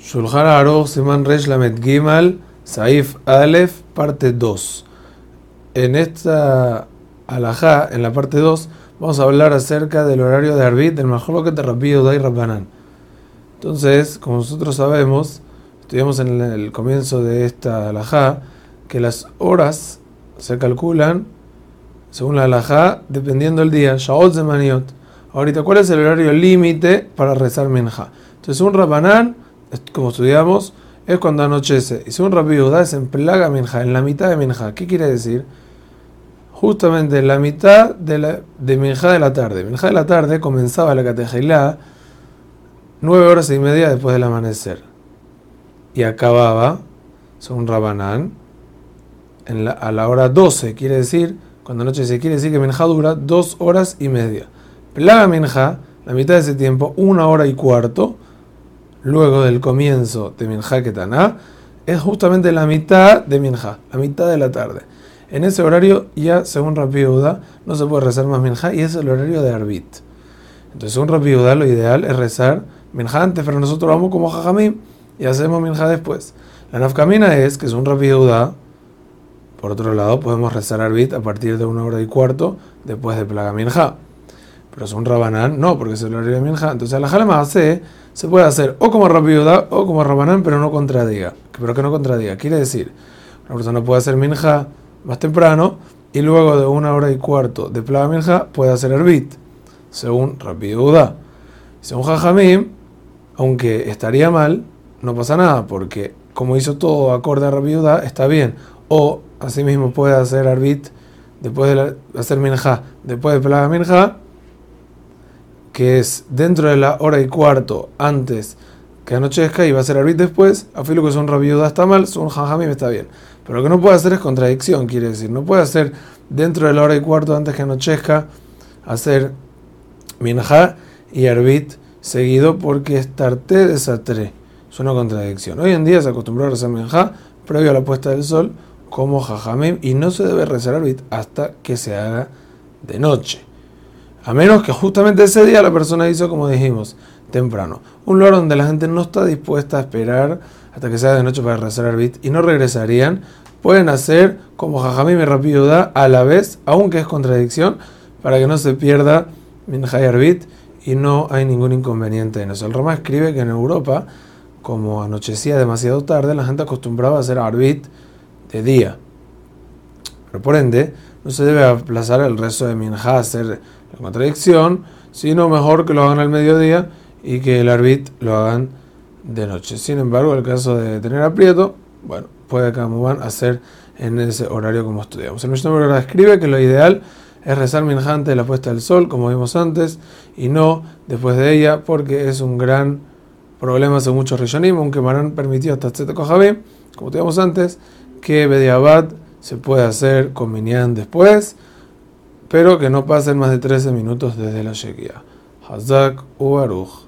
Shulchan Aruch Siman Resh Lamed Gimal Saif Aleph parte 2 En esta alajá, en la parte 2, vamos a hablar acerca del horario de Arbit del Mahloket de Rabbi y Rabbanan. Entonces, como nosotros sabemos, estudiamos en el comienzo de esta alajá, que las horas se calculan según la alajá, dependiendo del día, Shaot Zemaniot. Ahorita, ¿cuál es el horario límite para rezar Minja? Entonces, un Rabbanán como estudiamos, es cuando anochece. Y según Rabbi Judá es en Plaga Minja, en la mitad de Minja. ¿Qué quiere decir? Justamente en la mitad de, la, de Minja de la tarde. Minja de la tarde comenzaba la Catejilá nueve horas y media después del amanecer. Y acababa, según Rabanán, en la, a la hora 12. Quiere decir, cuando anochece, quiere decir que Minja dura dos horas y media. Plaga Minja, la mitad de ese tiempo, una hora y cuarto luego del comienzo de Minja Ketaná, es justamente la mitad de Minja, la mitad de la tarde. En ese horario, ya según Rabbi no se puede rezar más Minja y es el horario de Arbit. Entonces, según Rabbi lo ideal es rezar Minja antes, pero nosotros vamos como Jajamim y hacemos Minja después. La nafkamina es que según Rabbi por otro lado, podemos rezar Arbit a partir de una hora y cuarto después de Plaga Minja. Pero según Rabanán, no, porque es el horario de Minja. Entonces, la Jalama hace se puede hacer o como Rabbi o como Rabanán, pero no contradiga. Pero que no contradiga. Quiere decir, una persona puede hacer minja más temprano y luego de una hora y cuarto de plaga minja puede hacer herbit, según Rabbi Según Jajamim, aunque estaría mal, no pasa nada, porque como hizo todo acorde a Rabbi está bien. O asimismo puede hacer herbit después de hacer minja, después de plaga minja que es dentro de la hora y cuarto antes que anochezca y va a ser arbit después, afilo que son rabiuda está mal, son me está bien. Pero lo que no puede hacer es contradicción, quiere decir, no puede hacer dentro de la hora y cuarto antes que anochezca, hacer minja y arbit seguido porque es tarte de. Es una contradicción. Hoy en día se acostumbró a rezar minja previo a la puesta del sol como jajamim y no se debe rezar arbit hasta que se haga de noche. A menos que justamente ese día la persona hizo como dijimos, temprano. Un lugar donde la gente no está dispuesta a esperar hasta que sea de noche para rezar arbit y no regresarían, pueden hacer como Jajamim y da a la vez, aunque es contradicción, para que no se pierda Minjay Arbit y no hay ningún inconveniente en eso. El Roma escribe que en Europa, como anochecía demasiado tarde, la gente acostumbraba a hacer Arbit de día. Pero por ende, no se debe aplazar el resto de Minja a hacer la contradicción, sino mejor que lo hagan al mediodía y que el arbit lo hagan de noche. Sin embargo, el caso de tener aprieto, bueno, puede van hacer en ese horario como estudiamos. El Mishnah escribe que lo ideal es rezar minja antes de la puesta del sol, como vimos antes, y no después de ella, porque es un gran problema según muchos rishonim, aunque han permitido hasta Tzeta Kohabim, como teníamos antes, que Bediabad se puede hacer con Minyan después, pero que no pasen más de 13 minutos desde la Shekia. Hazak u